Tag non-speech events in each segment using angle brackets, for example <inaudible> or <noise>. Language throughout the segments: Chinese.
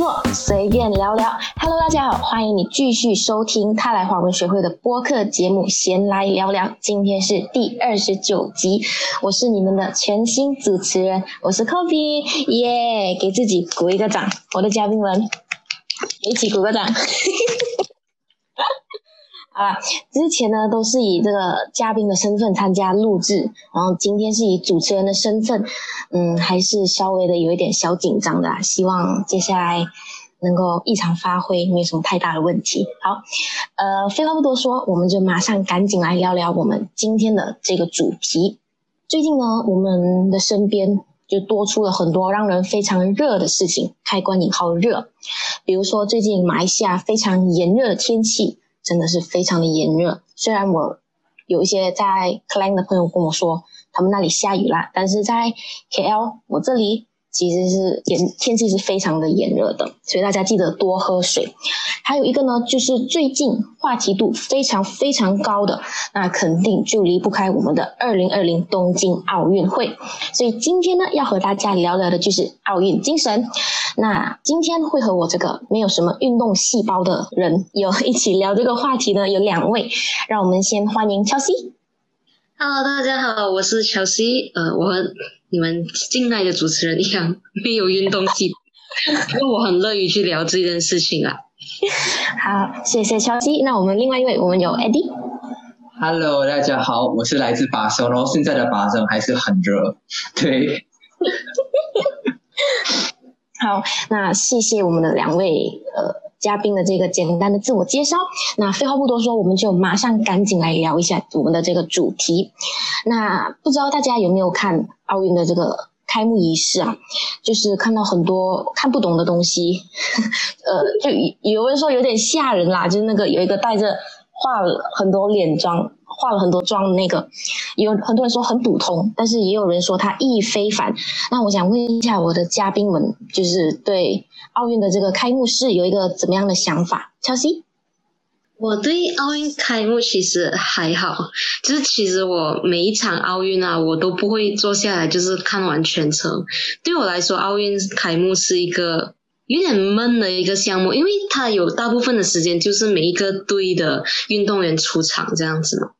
做，随便聊聊。Hello，大家好，欢迎你继续收听泰来华文学会的播客节目《闲来聊聊》。今天是第二十九集，我是你们的全新主持人，我是 Kobe，耶！给自己鼓一个掌，我的嘉宾们一起鼓个掌。啊，之前呢都是以这个嘉宾的身份参加录制，然后今天是以主持人的身份，嗯，还是稍微的有一点小紧张的，希望接下来能够异常发挥，没有什么太大的问题。好，呃，废话不多说，我们就马上赶紧来聊聊我们今天的这个主题。最近呢，我们的身边就多出了很多让人非常热的事情，开关引号热，比如说最近马来西亚非常炎热的天气。真的是非常的炎热，虽然我有一些在 c l a n 的朋友跟我说，他们那里下雨了，但是在 KL 我这里。其实是炎天气是非常的炎热的，所以大家记得多喝水。还有一个呢，就是最近话题度非常非常高的，那肯定就离不开我们的二零二零东京奥运会。所以今天呢，要和大家聊聊的就是奥运精神。那今天会和我这个没有什么运动细胞的人有一起聊这个话题呢，有两位，让我们先欢迎乔西。Hello，大家好，我是乔西。呃，我。你们敬爱的主持人一样 <laughs> 没有运动细不过我很乐于去聊这件事情啊。好，谢谢消息。那我们另外一位，我们有 Eddie。Hello，大家好，我是来自巴塞，然后现在的巴塞还是很热。对。<laughs> 好，那谢谢我们的两位呃。嘉宾的这个简单的自我介绍，那废话不多说，我们就马上赶紧来聊一下我们的这个主题。那不知道大家有没有看奥运的这个开幕仪式啊？就是看到很多看不懂的东西，<laughs> 呃，就有人说有点吓人啦，就是那个有一个戴着画了很多脸妆。化了很多妆的那个，有很多人说很普通，但是也有人说它意义非凡。那我想问一下我的嘉宾们，就是对奥运的这个开幕式有一个怎么样的想法？乔西，我对奥运开幕其实还好，就是其实我每一场奥运啊，我都不会坐下来就是看完全程。对我来说，奥运开幕是一个。有点闷的一个项目，因为它有大部分的时间就是每一个队的运动员出场这样子嘛。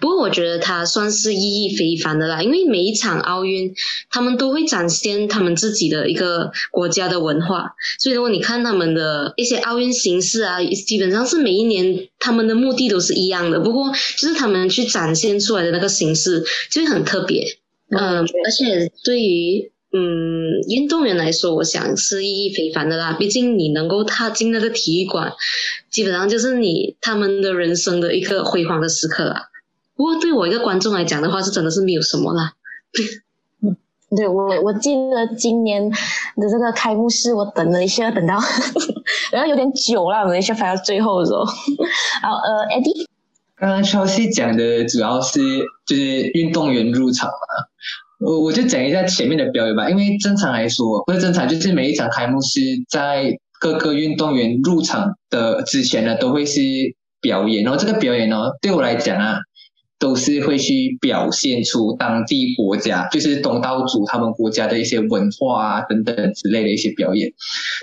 不过我觉得它算是意义非凡的啦，因为每一场奥运他们都会展现他们自己的一个国家的文化，所以如果你看他们的一些奥运形式啊，基本上是每一年他们的目的都是一样的，不过就是他们去展现出来的那个形式就会很特别。嗯，而且对于。嗯，运动员来说，我想是意义非凡的啦。毕竟你能够踏进那个体育馆，基本上就是你他们的人生的一个辉煌的时刻啦。不过对我一个观众来讲的话，是真的是没有什么啦。<laughs> 嗯，对我我记得今年的这个开幕式，我等了一下，等到 <laughs> 然后有点久了，等一下排到最后的时候。<laughs> 好，呃，Eddie，刚刚 Chelsea 讲的主要是就是运动员入场嘛。我我就讲一下前面的表演吧，因为正常来说，不是正常，就是每一场开幕式在各个运动员入场的之前呢，都会是表演，然后这个表演呢，对我来讲啊，都是会去表现出当地国家，就是东道主他们国家的一些文化啊等等之类的一些表演，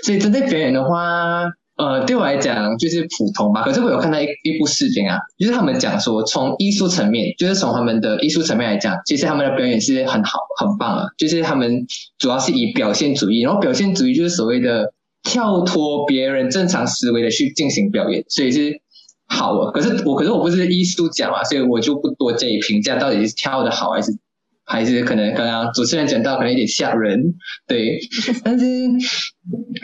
所以针对表演的话。呃，对我来讲就是普通吧。可是我有看到一一部视频啊，就是他们讲说，从艺术层面，就是从他们的艺术层面来讲，其实他们的表演是很好、很棒啊。就是他们主要是以表现主义，然后表现主义就是所谓的跳脱别人正常思维的去进行表演，所以是好啊。可是我，可是我不是艺术家嘛，所以我就不多加以评价，到底是跳的好还是。还是可能刚刚主持人讲到可能有点吓人，对，但是，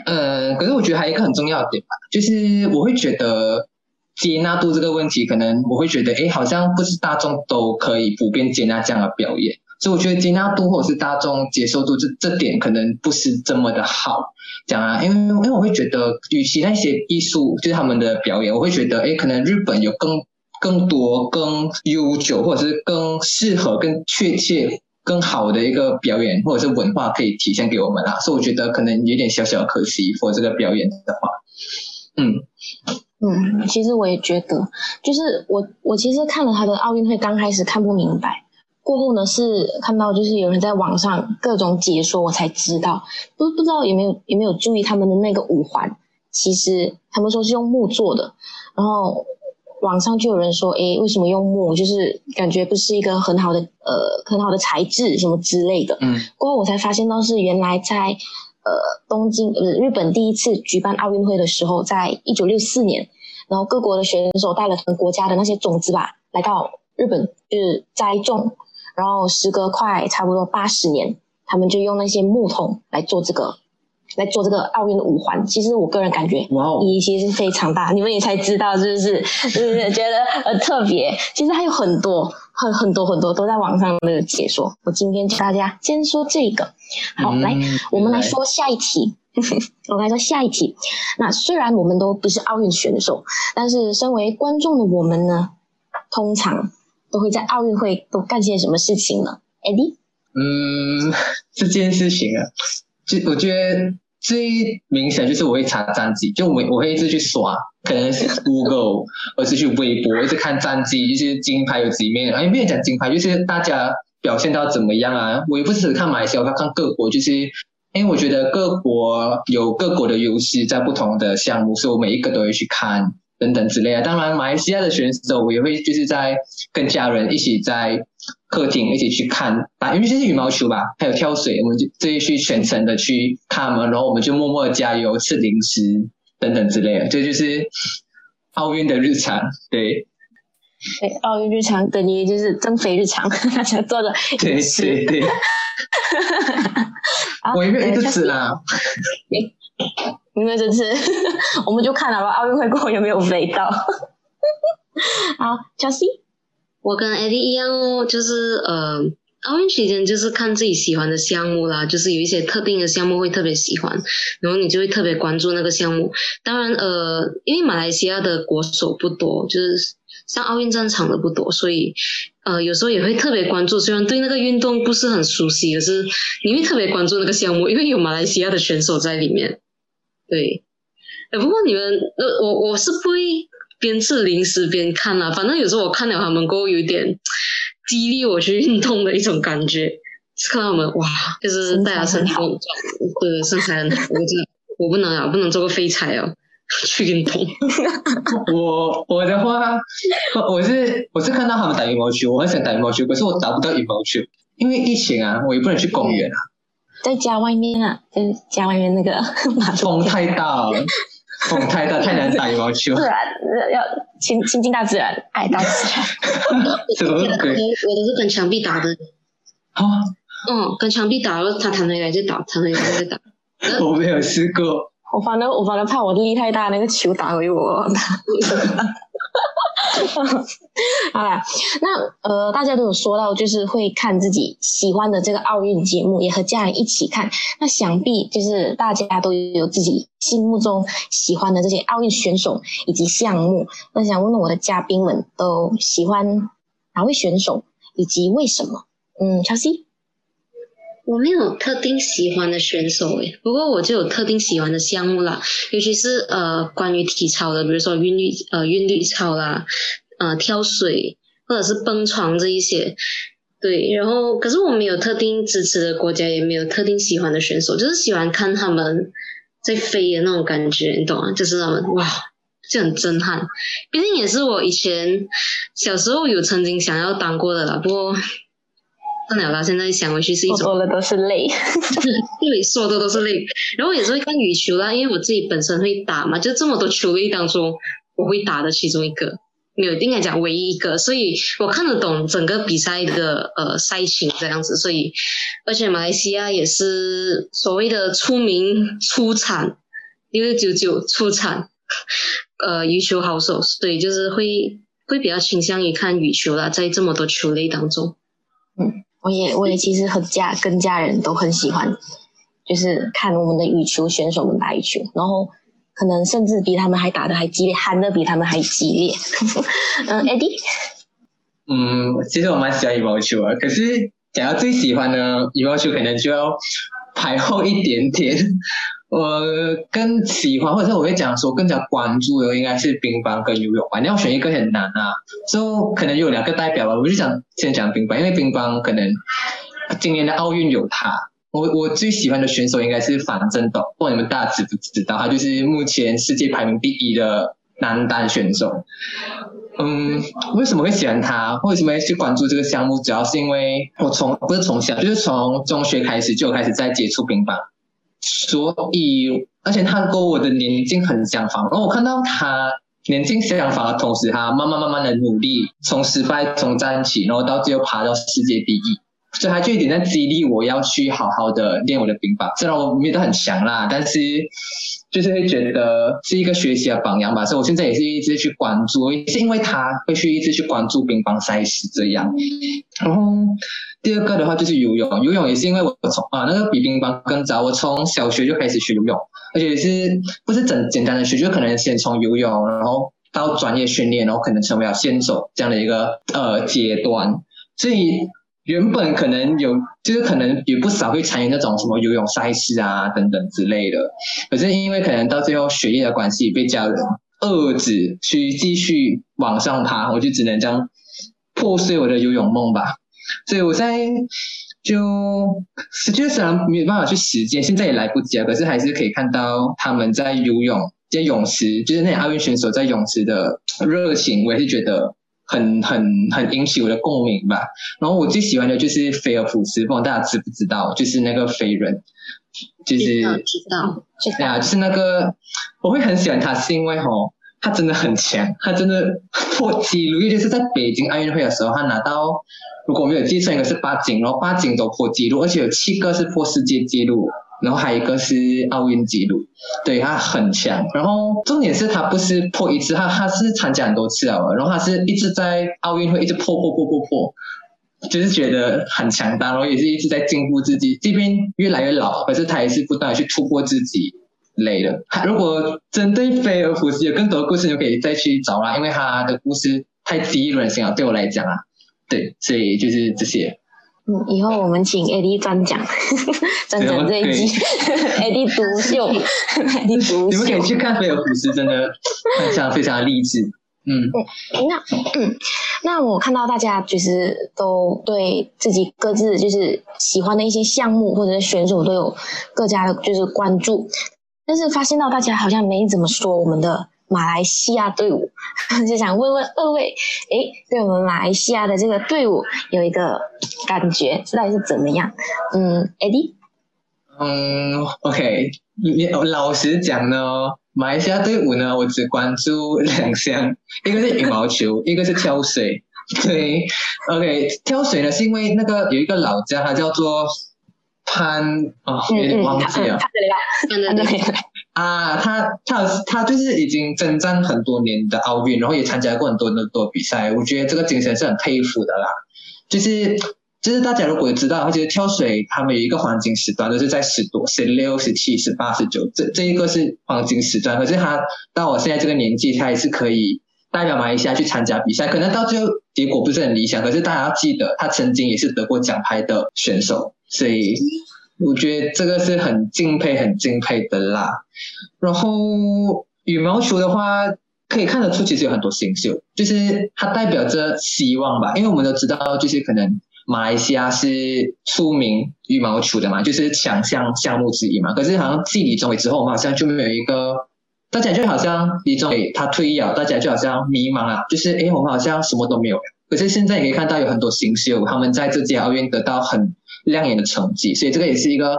呃，可是我觉得还有一个很重要的点吧，就是我会觉得接纳度这个问题，可能我会觉得，哎，好像不是大众都可以普遍接纳这样的表演，所以我觉得接纳度或者是大众接受度这这点可能不是这么的好讲啊，因为因为我会觉得，与其那些艺术就是他们的表演，我会觉得，哎，可能日本有更。更多、更悠久，或者是更适合、更确切、更好的一个表演，或者是文化可以体现给我们啦。所以我觉得可能有点小小可惜，for 这个表演的话，嗯嗯，其实我也觉得，就是我我其实看了他的奥运会，刚开始看不明白过后呢，是看到就是有人在网上各种解说，我才知道，不不知道有没有有没有注意他们的那个五环，其实他们说是用木做的，然后网上就有人说，诶，为什么用木？就是感觉不是一个很好的呃很好的材质什么之类的。嗯，过后我才发现到是原来在呃东京呃日本第一次举办奥运会的时候，在一九六四年，然后各国的选手带了他们国家的那些种子吧，来到日本就是栽种。然后时隔快差不多八十年，他们就用那些木桶来做这个，来做这个奥运的五环。其实我个人感觉，哇哦，意义其实是非常大。你们也才知道，是不是？<laughs> 是不是觉得呃特别？其实还有很多、很很多很多都在网上的解说。我今天教大家先说这个。好，嗯来，我们来说下一题。<laughs> 我们来说下一题。那虽然我们都不是奥运选手，但是身为观众的我们呢，通常都会在奥运会都干些什么事情呢？Eddie，嗯，这件事情啊，就我觉得最明显就是我会查战绩，就我我会一直去刷，可能是 Google，或是去微博，一直看战绩，就是金牌有几面，哎，没有讲金牌，就是大家表现到怎么样啊？我也不是只看马来西亚，我要看各国，就是因为我觉得各国有各国的优势在不同的项目，所以我每一个都会去看。等等之类的，当然，马来西亚的选手我也会就是在跟家人一起在客厅一起去看打，因为这是羽毛球吧，还有跳水，我们就这去全程的去看嘛，然后我们就默默的加油、吃零食等等之类的，这就是奥运的日常。对对，奥运日常等于就是增肥日常，大 <laughs> 家做的对饮食。对对，<laughs> 我也没有一直呃吃啦。因为这次 <laughs> 我们就看了吧，奥运会过后有没有肥到。<laughs> 好，Chelsea，我跟 Eddie 一样哦，就是呃，奥运期间就是看自己喜欢的项目啦，就是有一些特定的项目会特别喜欢，然后你就会特别关注那个项目。当然，呃，因为马来西亚的国手不多，就是上奥运战场的不多，所以呃，有时候也会特别关注。虽然对那个运动不是很熟悉，可是你会特别关注那个项目，因为有马来西亚的选手在里面。对，哎，不过你们，呃，我我是不会边吃零食边看啦、反正有时候我看了他们过后，有点激励我去运动的一种感觉。是看到他们哇，就是大家身体很壮，对身材很好，我真的我不能啊，不能做个废柴哦，<laughs> 去运动。<laughs> 我我的话，我我是我是看到他们打羽毛球，我很想打羽毛球，可是我打不到羽毛球，因为疫情啊，我也不能去公园啊，在家外面啊，就是家外面那个 <laughs> 风太大了，风太大，太难打羽毛球自。然呃要亲亲近大自然，爱大自然。<laughs> 什么我鬼？我都是跟墙壁打的，啊，嗯，跟墙壁打了，他弹回来就打，弹回来就打。<laughs> 我没有试过。我反正我反正怕我力太大，那个球打回我。哈 <laughs> 哈好啦，那呃，大家都有说到，就是会看自己喜欢的这个奥运节目，也和家人一起看。那想必就是大家都有自己心目中喜欢的这些奥运选手以及项目。那想问问我的嘉宾们，都喜欢哪位选手，以及为什么？嗯，乔西，我没有特定喜欢的选手诶，不过我就有特定喜欢的项目啦，尤其是呃关于体操的，比如说韵律呃韵律操啦，呃跳水或者是蹦床这一些。对，然后可是我没有特定支持的国家，也没有特定喜欢的选手，就是喜欢看他们在飞的那种感觉，你懂吗？就是他们哇，就很震撼。毕竟也是我以前小时候有曾经想要当过的啦，不过算了啦，现在想回去是一种我说的都是泪。<laughs> 对，说的都是泪。然后有时候会看羽球啦，因为我自己本身会打嘛，就这么多球类当中，我会打的其中一个，没有应该讲唯一一个，所以我看得懂整个比赛的呃赛情这样子。所以，而且马来西亚也是所谓的出名出产六六九九出产呃羽球好手，所以就是会会比较倾向于看羽球啦，在这么多球类当中。我也我也其实和家跟家人都很喜欢，就是看我们的羽球选手们打羽球，然后可能甚至比他们还打的还激烈，喊的比他们还激烈。<laughs> 嗯，Eddie，嗯，其实我蛮喜欢羽毛球啊，可是讲到最喜欢的羽毛球，可能就要排后一点点。<laughs> 我更喜欢，或者我会讲说更加关注的应该是乒乓跟游泳吧。你要选一个很难啊，就可能有两个代表吧。我就想先讲乒乓，因为乒乓可能今年的奥运有他。我我最喜欢的选手应该是樊振东，不管你们大家知不知道？他就是目前世界排名第一的男单选手。嗯，为什么会喜欢他？为什么会去关注这个项目？主要是因为我从不是从小，就是从中学开始就开始在接触乒乓。所以，而且他跟我的年纪很相仿，然后我看到他年纪相仿的同时，他慢慢慢慢的努力，从失败中站起，然后到最后爬到世界第一，所以他就一点在激励我要去好好的练我的乒乓。虽然我没有很强啦，但是就是会觉得是一个学习的榜样吧。所以我现在也是一直去关注，也是因为他会去一直去关注乒乓赛事这样，然后。第二个的话就是游泳，游泳也是因为我从啊那个比乒乓更早，我从小学就开始学游泳，而且是不是简简单的学，就可能先从游泳，然后到专业训练，然后可能成为了先手这样的一个呃阶段。所以原本可能有，就是可能有不少会参与那种什么游泳赛事啊等等之类的，可是因为可能到最后学业的关系被家人遏制去继续往上爬，我就只能这样破碎我的游泳梦吧。所以我在就实际上没有办法去实践，现在也来不及了。可是还是可以看到他们在游泳，在泳池，就是那些奥运选手在泳池的热情，我也是觉得很很很引起我的共鸣吧。然后我最喜欢的就是菲尔普斯，不知道大家知不知道？就是那个飞人，就是知道知道，对啊，就是那个我会很喜欢他，是因为吼他真的很强，他真的 <laughs> 破纪录，尤其是在北京奥运会的时候，他拿到。如果没有计算，应该是八金，然后八金都破纪录，而且有七个是破世界纪录，然后还有一个是奥运纪录，对他很强。然后重点是他不是破一次，他他是参加很多次了，然后他是一直在奥运会一直破破破破破，就是觉得很强大，然后也是一直在进步自己。这边越来越老，可是他也是不断的去突破自己累了。如果针对菲尔普斯有更多的故事，就可以再去找啦，因为他的故事太激励人心了，对我来讲啊。对，所以就是这些。嗯，以后我们请 AD 专讲，<laughs> 专讲这一集，AD <laughs> 独秀，<laughs> AD 独秀。你们可以去看菲尔普斯，真的非常非常励志。嗯，那嗯，那我看到大家其实都对自己各自就是喜欢的一些项目或者是选手都有各家的就是关注，但是发现到大家好像没怎么说我们的。马来西亚队伍，<laughs> 就想问问二位，诶，对我们马来西亚的这个队伍有一个感觉，到底是怎么样？嗯，Eddie，嗯，OK，你老实讲呢，马来西亚队伍呢，我只关注两项，<laughs> 一个是羽毛球，<laughs> 一个是跳水。对，OK，跳水呢是因为那个有一个老家，他叫做潘，哦，有点忘记了，啊，他他他就是已经征战很多年的奥运，然后也参加过很多很多比赛。我觉得这个精神是很佩服的啦。就是就是大家如果知道，就是跳水他们有一个黄金时段，都是在十多、十六、十七、十八、十九，这这一个是黄金时段。可是他到我现在这个年纪，他还是可以代表马来西亚去参加比赛。可能到最后结果不是很理想，可是大家要记得，他曾经也是得过奖牌的选手，所以。我觉得这个是很敬佩、很敬佩的啦。然后羽毛球的话，可以看得出其实有很多新秀，就是它代表着希望吧。因为我们都知道，就是可能马来西亚是出名羽毛球的嘛，就是强项项目之一嘛。可是好像继李宗伟之后，我们好像就没有一个，大家就好像李宗伟他退役了，大家就好像迷茫啊，就是诶，我们好像什么都没有。可是现在可以看到有很多新秀，他们在这届奥运得到很。亮眼的成绩，所以这个也是一个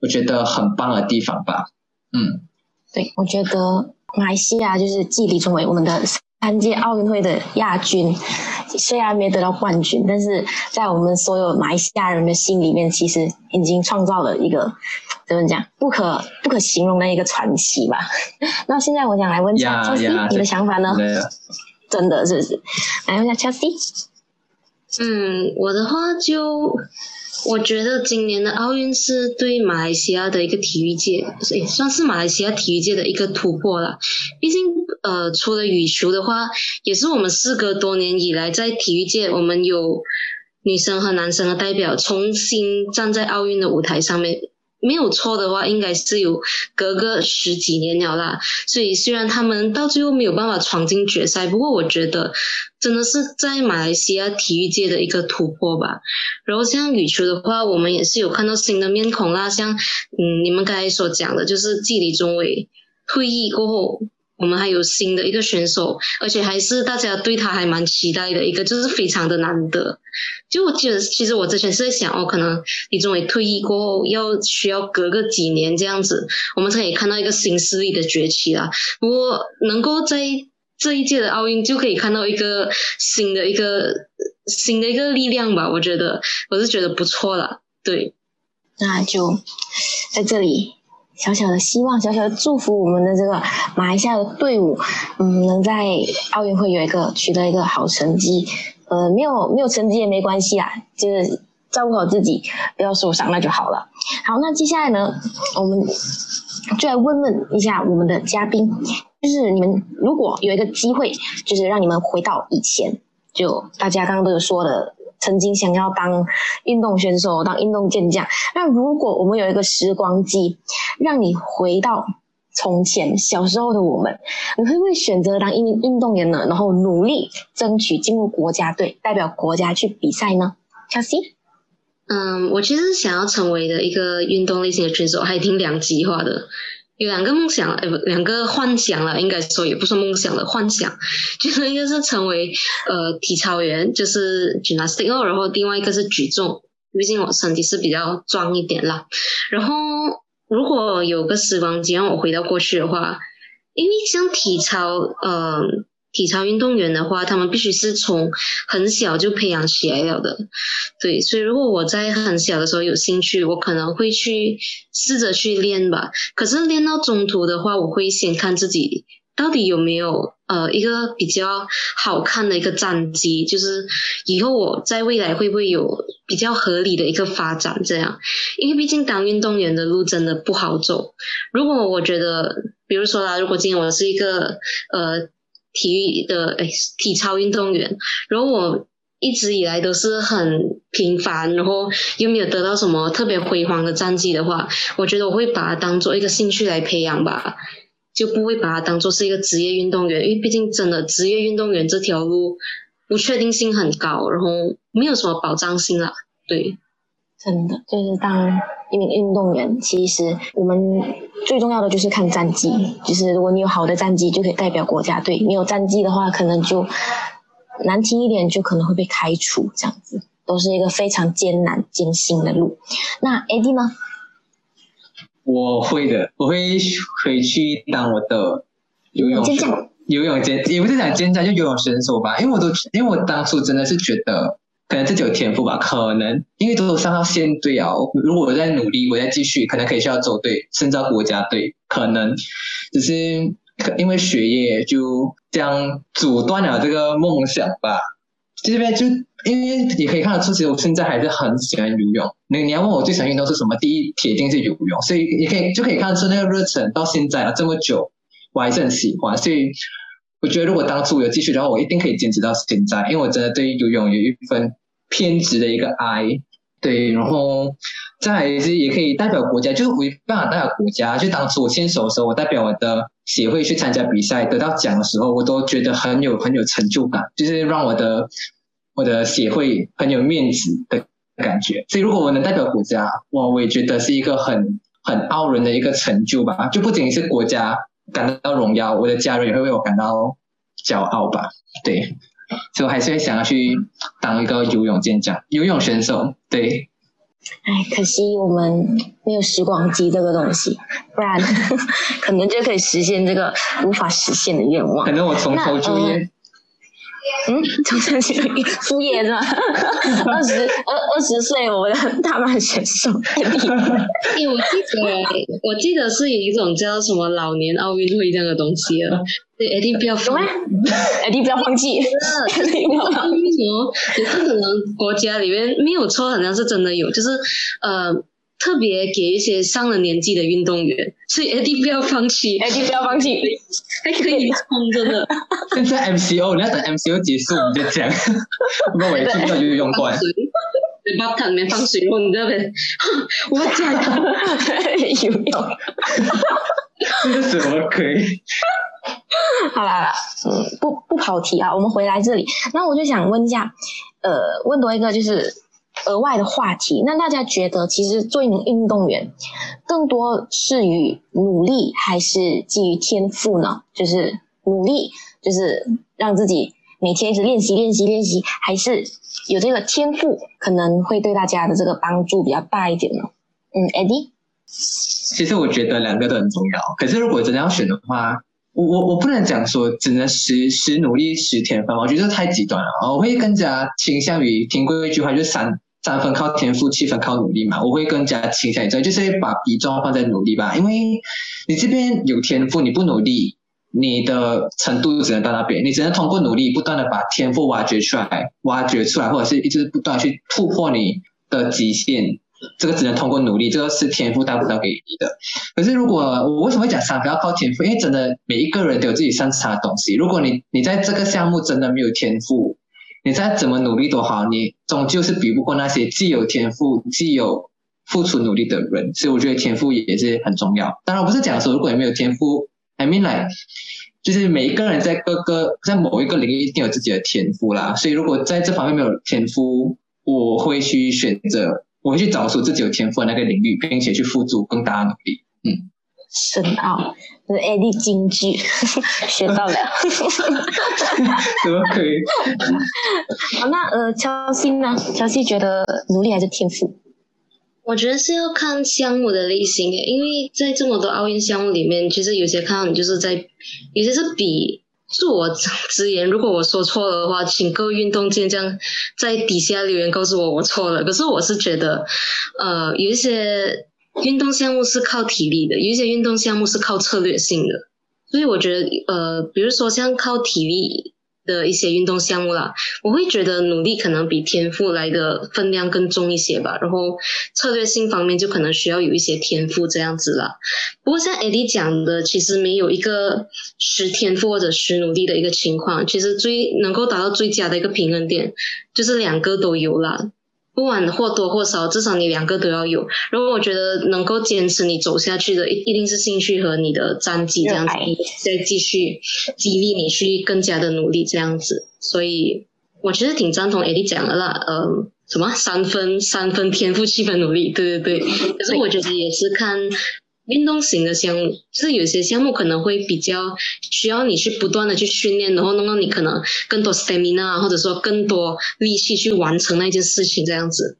我觉得很棒的地方吧。嗯，对，我觉得马来西亚就是继李宗伟我们的三届奥运会的亚军，虽然没得到冠军，但是在我们所有马来西亚人的心里面，其实已经创造了一个怎么讲不可不可形容的一个传奇吧。<laughs> 那现在我想来问一下 Chelsea，你的想法呢？真的是不是？来问一下 Chelsea。嗯，我的话就。我觉得今年的奥运是对马来西亚的一个体育界，也算是马来西亚体育界的一个突破了。毕竟，呃，除了羽球的话，也是我们事隔多年以来在体育界，我们有女生和男生的代表重新站在奥运的舞台上面。没有错的话，应该是有隔个十几年了啦。所以虽然他们到最后没有办法闯进决赛，不过我觉得真的是在马来西亚体育界的一个突破吧。然后像羽球的话，我们也是有看到新的面孔啦，像嗯你们刚才所讲的，就是季李宗伟退役过后。我们还有新的一个选手，而且还是大家对他还蛮期待的一个，就是非常的难得。就我觉得，其实我之前是在想，哦，可能李宗伟退役过后，要需要隔个几年这样子，我们才可以看到一个新势力的崛起啦。不过能够在这一届的奥运就可以看到一个新的一个新的一个力量吧，我觉得我是觉得不错了。对，那就在这里。小小的希望，小小的祝福，我们的这个马来西亚的队伍，嗯，能在奥运会有一个取得一个好成绩。呃，没有没有成绩也没关系啦，就是照顾好自己，不要受伤，那就好了。好，那接下来呢，我们就来问问一下我们的嘉宾，就是你们如果有一个机会，就是让你们回到以前，就大家刚刚都有说的。曾经想要当运动选手，当运动健将。那如果我们有一个时光机，让你回到从前小时候的我们，你会不会选择当运运动员呢？然后努力争取进入国家队，代表国家去比赛呢？小 C，嗯，我其实想要成为的一个运动类型的选手，还挺两极化的。有两个梦想，哎不，两个幻想了，应该说也不是梦想了，幻想，<laughs> 就是一个是成为呃体操员，就是 gymnastic，然后另外一个是举重，毕竟我身体是比较壮一点啦。然后如果有个时光机让我回到过去的话，因为像体操，嗯。体操运动员的话，他们必须是从很小就培养起来了的，对。所以如果我在很小的时候有兴趣，我可能会去试着去练吧。可是练到中途的话，我会先看自己到底有没有呃一个比较好看的一个战绩，就是以后我在未来会不会有比较合理的一个发展这样。因为毕竟当运动员的路真的不好走。如果我觉得，比如说啦，如果今天我是一个呃。体育的诶，体操运动员，然后我一直以来都是很平凡，然后又没有得到什么特别辉煌的战绩的话，我觉得我会把它当做一个兴趣来培养吧，就不会把它当做是一个职业运动员，因为毕竟真的职业运动员这条路不确定性很高，然后没有什么保障性了，对。真的就是当一名运动员，其实我们最重要的就是看战绩。就是如果你有好的战绩，就可以代表国家队；没有战绩的话，可能就难听一点，就可能会被开除。这样子都是一个非常艰难艰辛的路。那 AD 呢？我会的，我会回去当我的游泳健将游泳健也不是讲健将，就游泳选手吧。因为我都因为我当初真的是觉得。可能自己有天赋吧，可能因为都上到县队啊。如果我在努力，我在继续，可能可以需要走队，甚至到国家队。可能只是因为学业就这样阻断了这个梦想吧。这边就因为你可以看得出，其实我现在还是很喜欢游泳。你你要问我最喜欢运动是什么？第一铁定是游泳。所以你可以就可以看得出那个热忱到现在了这么久，我还是很喜欢。所以。我觉得如果当初有继续的话，我一定可以坚持到现在，因为我真的对游泳有一份偏执的一个爱。对，然后再来是也可以代表国家，就是没办法代表国家。就当初我牵手的时候，我代表我的协会去参加比赛，得到奖的时候，我都觉得很有很有成就感，就是让我的我的协会很有面子的感觉。所以如果我能代表国家，哇，我也觉得是一个很很傲人的一个成就吧。就不仅是国家。感到荣耀，我的家人也会为我感到骄傲吧。对，所以我还是会想要去当一个游泳健将、游泳选手。对。哎，可惜我们没有时光机这个东西，不然 <laughs> 可能就可以实现这个无法实现的愿望。可能我从头就业。嗯，从头就业副业是吧？<laughs> 二十二二十岁，我的大满选手。哎，我记得，我记得是有一种叫什么老年奥运会这样的东西了。对，一定不要放，一定不要放弃。<laughs> 真的，因为什么？也是可能国家里面没有错，好像是真的有，就是呃。特别给一些上了年纪的运动员，所以 <laughs> AD 不要放弃，AD 不要放弃，还可以冲真的。现在 MCO，你要等 MCO 结束你就讲，<laughs> 不过我也去不了游泳馆。在包汤里面放水后，你这边，<laughs> 我讲游泳。这是什么鬼？好啦啦，嗯，不不跑题啊，我们回来这里。那我就想问一下，呃，问多一个就是额外的话题。那大家觉得，其实做一名运动员，更多是于努力，还是基于天赋呢？就是努力，就是让自己每天一直练习、练习、练习，还是有这个天赋，可能会对大家的这个帮助比较大一点呢？嗯，Eddie。其实我觉得两个都很重要，可是如果真的要选的话，我我我不能讲说只能十十努力十天分，我觉得太极端了。我会更加倾向于听过一句话，就是三三分靠天赋，七分靠努力嘛。我会更加倾向于这，就是把比重放在努力吧。因为你这边有天赋，你不努力，你的程度只能到那边，你只能通过努力不断的把天赋挖掘出来，挖掘出来，或者是一直不断去突破你的极限。这个只能通过努力，这个是天赋带不到给你的。可是如果我为什么会讲三分要靠天赋？因为真的每一个人都有自己擅长的东西。如果你你在这个项目真的没有天赋，你再怎么努力都好，你终究是比不过那些既有天赋、既有付出努力的人。所以我觉得天赋也是很重要。当然，我不是讲说如果你没有天赋，I mean 来就是每一个人在各个在某一个领域一定有自己的天赋啦。所以如果在这方面没有天赋，我会去选择。我会去找出自己有天赋的那个领域，并且去付出更大的努力。嗯，深奥，这是 AD 京剧学到了，<laughs> 怎么可以？好，那呃，乔西呢？乔西觉得努力还是天赋？我觉得是要看项目的类型诶，因为在这么多奥运项目里面，其实有些看到你就是在，有些是比。恕我直言，如果我说错了的话，请各位运动健将在底下留言告诉我我错了。可是我是觉得，呃，有一些运动项目是靠体力的，有一些运动项目是靠策略性的，所以我觉得，呃，比如说像靠体力。的一些运动项目啦，我会觉得努力可能比天赋来的分量更重一些吧。然后策略性方面就可能需要有一些天赋这样子啦。不过像 AD 讲的，其实没有一个实天赋或者实努力的一个情况。其实最能够达到最佳的一个平衡点，就是两个都有啦。不管或多或少，至少你两个都要有。如果我觉得能够坚持你走下去的，一定是兴趣和你的战绩这样子，再继续激励你去更加的努力这样子。所以，我其实挺赞同 AD 讲的啦，呃，什么三分三分天赋，七分努力，对对对。可是我觉得也是看。运动型的项目，就是有些项目可能会比较需要你去不断的去训练，然后弄到你可能更多 stamina，或者说更多力气去完成那件事情这样子。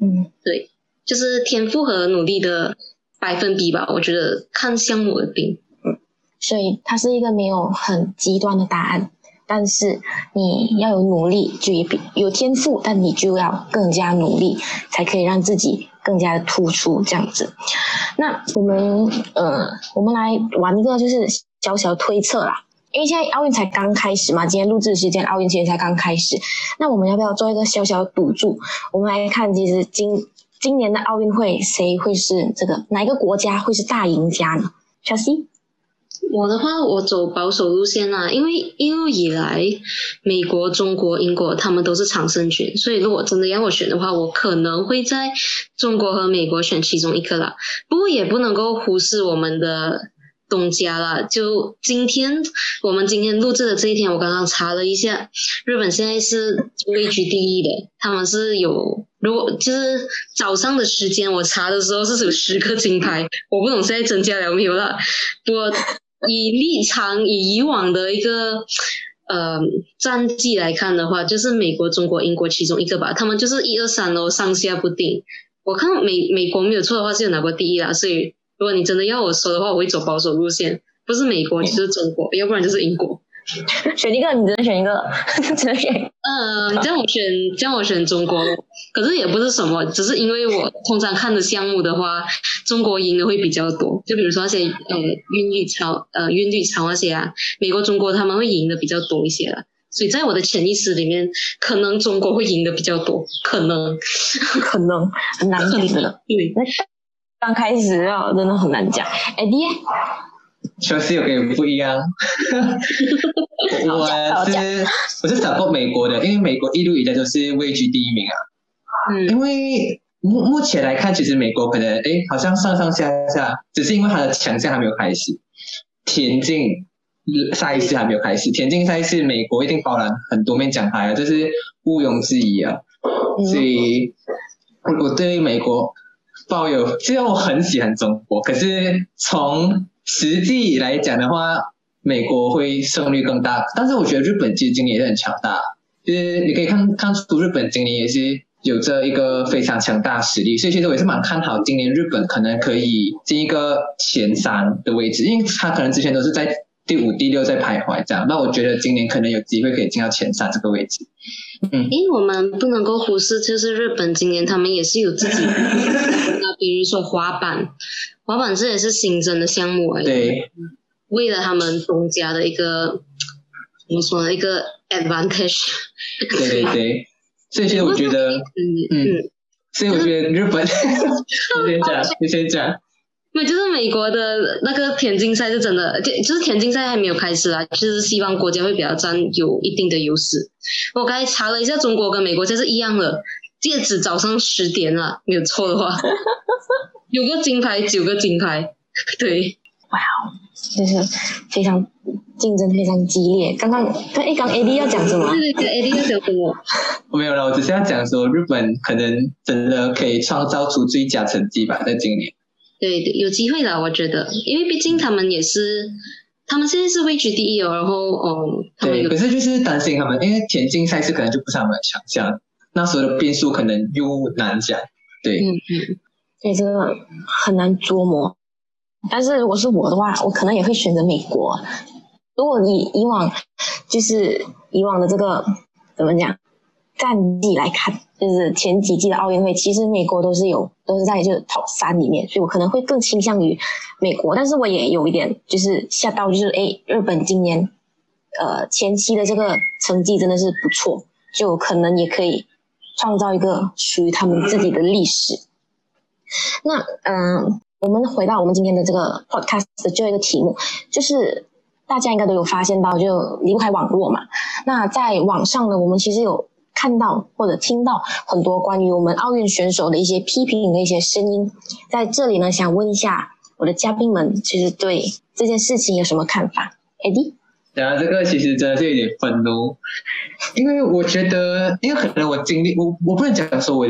嗯，对，就是天赋和努力的百分比吧，我觉得看项目而定。嗯，所以它是一个没有很极端的答案，但是你要有努力，就也比有天赋，但你就要更加努力，才可以让自己。更加的突出这样子，那我们呃，我们来玩一个就是小小的推测啦，因为现在奥运才刚开始嘛，今天录制时间奥运今天才刚开始，那我们要不要做一个小小的赌注？我们来看，其实今今年的奥运会谁会是这个哪一个国家会是大赢家呢？小 C。我的话，我走保守路线啦，因为一路以来，美国、中国、英国他们都是常胜军，所以如果真的要我选的话，我可能会在中国和美国选其中一个啦。不过也不能够忽视我们的东家啦。就今天我们今天录制的这一天，我刚刚查了一下，日本现在是位居第一的，他们是有如果就是早上的时间我查的时候是有十个金牌，我不懂现在增加了没有啦。不过。以立场以以往的一个呃战绩来看的话，就是美国、中国、英国其中一个吧，他们就是一二三哦，上下不定。我看美美国没有错的话是有拿过第一啦，所以如果你真的要我说的话，我会走保守路线，不是美国就是中国，要不然就是英国。<laughs> 选一个，你只能选一个，<laughs> 只能选。嗯，叫我选，叫我选中国。可是也不是什么，只是因为我通常看的项目的话，中国赢的会比较多。就比如说那些呃韵律操、呃韵律操那些啊，美国、中国他们会赢的比较多一些了。所以在我的潜意识里面，可能中国会赢的比较多，可能，可能很难讲的。对，那刚开始啊，真的很难讲。哎，爹。确实有点不一样，我是我是找过美国的，因为美国一路以来都是位居第一名啊。嗯，因为目目前来看，其实美国可能诶好像上上下下，只是因为它的强项还没有开始，田径赛事还没有开始，田径赛事美国一定包揽很多面奖牌啊，这是毋庸置疑啊。所以，我我对美国抱有，虽然我很喜欢中国，可是从实际来讲的话，美国会胜率更大。但是我觉得日本其实今年也是很强大，就是你可以看看出日本今年也是有着一个非常强大实力，所以其实我也是蛮看好今年日本可能可以进一个前三的位置，因为他可能之前都是在第五、第六在徘徊这样，那我觉得今年可能有机会可以进到前三这个位置。嗯，因为我们不能够忽视，就是日本今年他们也是有自己，<laughs> 那比如说滑板，滑板这也是新增的项目哎，对，为了他们东家的一个怎么说呢，一个 advantage，对对。对，<laughs> 所以其实我觉得，嗯嗯。嗯，所以我觉得日本，<laughs> <laughs> 你先讲，你先讲。那就是美国的那个田径赛是真的，就就是田径赛还没有开始啊，就是西方国家会比较占有一定的优势。我刚才查了一下，中国跟美国这是一样的，戒指早上十点了，没有错的话，<laughs> 有个金牌，九个金牌，对，哇哦，就是非常竞争非常激烈。刚刚刚一，刚 AD 要讲什么？对对对，AD 要讲什么？我没有了，我只是要讲说，日本可能真的可以创造出最佳成绩吧，在今年。对对，有机会的，我觉得，因为毕竟他们也是，他们现在是位居第一哦，然后哦，对，可是就是担心他们，因为田径赛事可能就不是他们的强项，那时候的变数可能又难讲。对，嗯嗯，所以，这个很难捉摸。但是如果是我的话，我可能也会选择美国。如果以以往就是以往的这个怎么讲战绩来看，就是前几季的奥运会，其实美国都是有都是在就是 top 三里面，所以我可能会更倾向于美国。但是我也有一点就是吓到，就是诶，日本今年呃前期的这个成绩真的是不错，就可能也可以创造一个属于他们自己的历史。那嗯、我们回到我们今天的这个 podcast 的最后一个题目，就是大家应该都有发现到，就离不开网络嘛。那在网上呢，我们其实有看到或者听到很多关于我们奥运选手的一些批评的一些声音。在这里呢，想问一下我的嘉宾们，其实对这件事情有什么看法？Eddie，讲到这个，其实真的是有点愤怒，因为我觉得，因为可能我经历，我我不能讲说我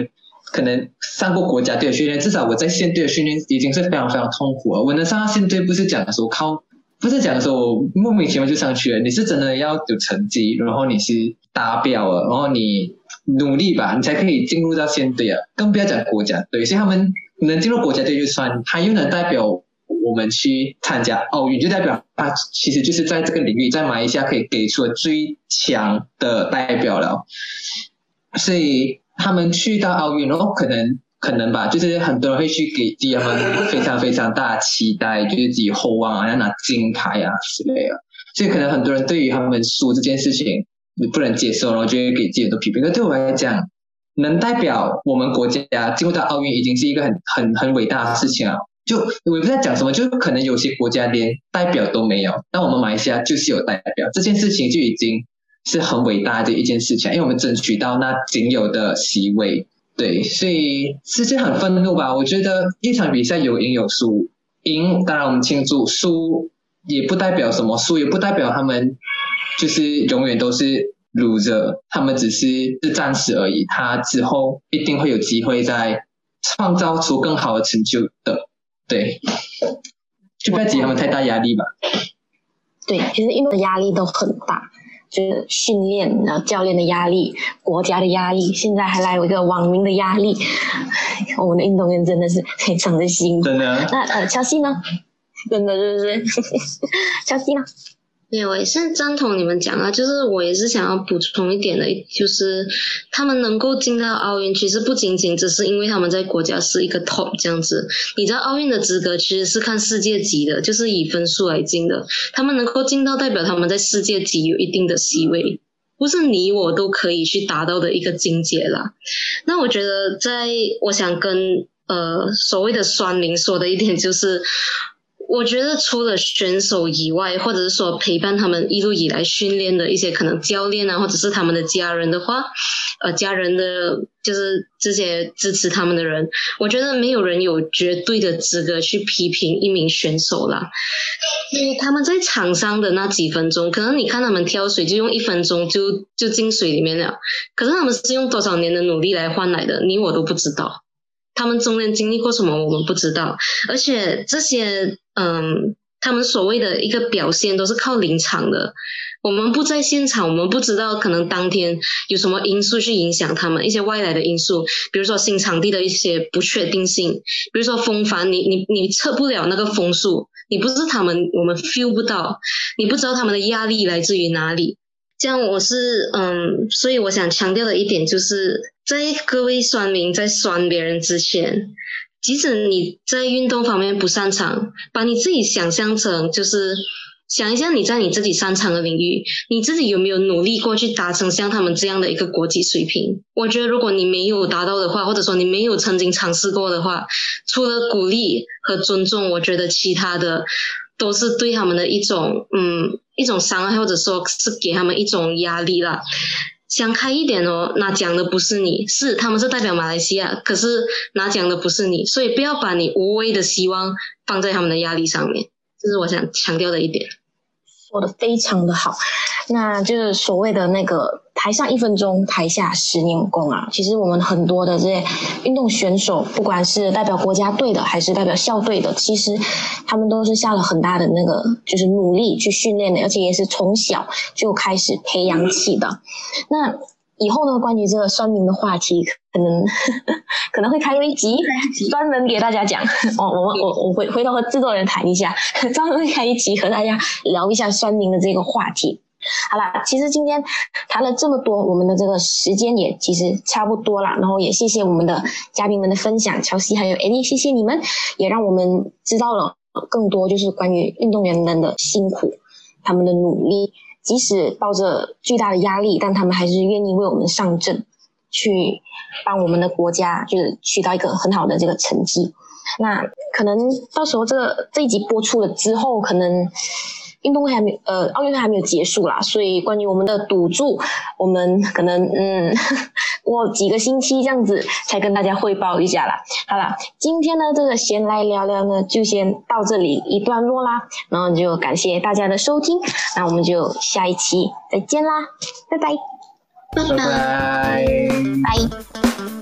可能上过国家队的训练，至少我在县队的训练已经是非常非常痛苦了。我能上到县队，不是讲说靠，不是讲说我莫名其妙就上去了，你是真的要有成绩，然后你是达标了，然后你努力吧，你才可以进入到县队啊，更不要讲国家队。所以他们能进入国家队就算，他又能代表我们去参加奥运，就代表他其实就是在这个领域，在马来西亚可以给出最强的代表了。所以他们去到奥运，然后可能可能吧，就是很多人会去给自己他们非常非常大期待，就是自己厚望啊，要拿金牌啊之类的。所以可能很多人对于他们输这件事情你不能接受，然后就会给自己很多批评。那对我来讲，能代表我们国家进入到奥运，已经是一个很很很伟大的事情了。就我也不知道讲什么，就可能有些国家连代表都没有，但我们马来西亚就是有代表，这件事情就已经是很伟大的一件事情，因为我们争取到那仅有的席位。对，所以其实很愤怒吧。我觉得一场比赛有赢有输，赢当然我们庆祝，输也不代表什么，输也不代表他们就是永远都是 loser，他们只是是暂时而已，他之后一定会有机会再创造出更好的成就的。对，就不要给他们太大压力吧。对，其实运动的压力都很大，就是训练，然后教练的压力，国家的压力，现在还来有一个网民的压力，我们的运动员真的是非常的辛苦。真的，那呃，乔西呢？真的是不 <laughs> 是？乔西呢？对，我也是赞同你们讲啊，就是我也是想要补充一点的，就是他们能够进到奥运，其实不仅仅只是因为他们在国家是一个 top 这样子。你知道奥运的资格其实是看世界级的，就是以分数来进的。他们能够进到，代表他们在世界级有一定的席位，不是你我都可以去达到的一个境界啦。那我觉得在，我想跟呃所谓的酸民说的一点就是。我觉得除了选手以外，或者是说陪伴他们一路以来训练的一些可能教练啊，或者是他们的家人的话，呃，家人的就是这些支持他们的人，我觉得没有人有绝对的资格去批评一名选手啦。因为他们在场上的那几分钟，可能你看他们跳水就用一分钟就就进水里面了，可是他们是用多少年的努力来换来的，你我都不知道。他们中间经历过什么，我们不知道，而且这些，嗯，他们所谓的一个表现都是靠临场的，我们不在现场，我们不知道可能当天有什么因素去影响他们，一些外来的因素，比如说新场地的一些不确定性，比如说风帆，你你你测不了那个风速，你不是他们，我们 feel 不到，你不知道他们的压力来自于哪里。这样我是嗯，所以我想强调的一点就是，在各位酸民在酸别人之前，即使你在运动方面不擅长，把你自己想象成就是想一下你在你自己擅长的领域，你自己有没有努力过去达成像他们这样的一个国际水平？我觉得如果你没有达到的话，或者说你没有曾经尝试过的话，除了鼓励和尊重，我觉得其他的。都是对他们的一种，嗯，一种伤害，或者说是给他们一种压力啦。想开一点哦，拿奖的不是你，是他们是代表马来西亚，可是拿奖的不是你，所以不要把你无谓的希望放在他们的压力上面，这是我想强调的一点。说的非常的好，那就是所谓的那个台上一分钟，台下十年功啊。其实我们很多的这些运动选手，不管是代表国家队的，还是代表校队的，其实他们都是下了很大的那个就是努力去训练的，而且也是从小就开始培养起的。那以后呢，关于这个酸民的话题。可能 <laughs> 可能会开一集专门给大家讲哦，我我我回回头和制作人谈一下，<laughs> 专门开一集和大家聊一下酸民的这个话题。好了，其实今天谈了这么多，我们的这个时间也其实差不多了。然后也谢谢我们的嘉宾们的分享，乔西还有艾丽，谢谢你们，也让我们知道了更多就是关于运动员们的辛苦，他们的努力，即使抱着巨大的压力，但他们还是愿意为我们上阵。去帮我们的国家，就是取到一个很好的这个成绩。那可能到时候这个这一集播出了之后，可能运动会还没呃奥运会还没有结束啦，所以关于我们的赌注，我们可能嗯 <laughs> 过几个星期这样子才跟大家汇报一下啦。好了，今天呢这个闲来聊聊呢就先到这里一段落啦，然后就感谢大家的收听，那我们就下一期再见啦，拜拜。拜拜。拜。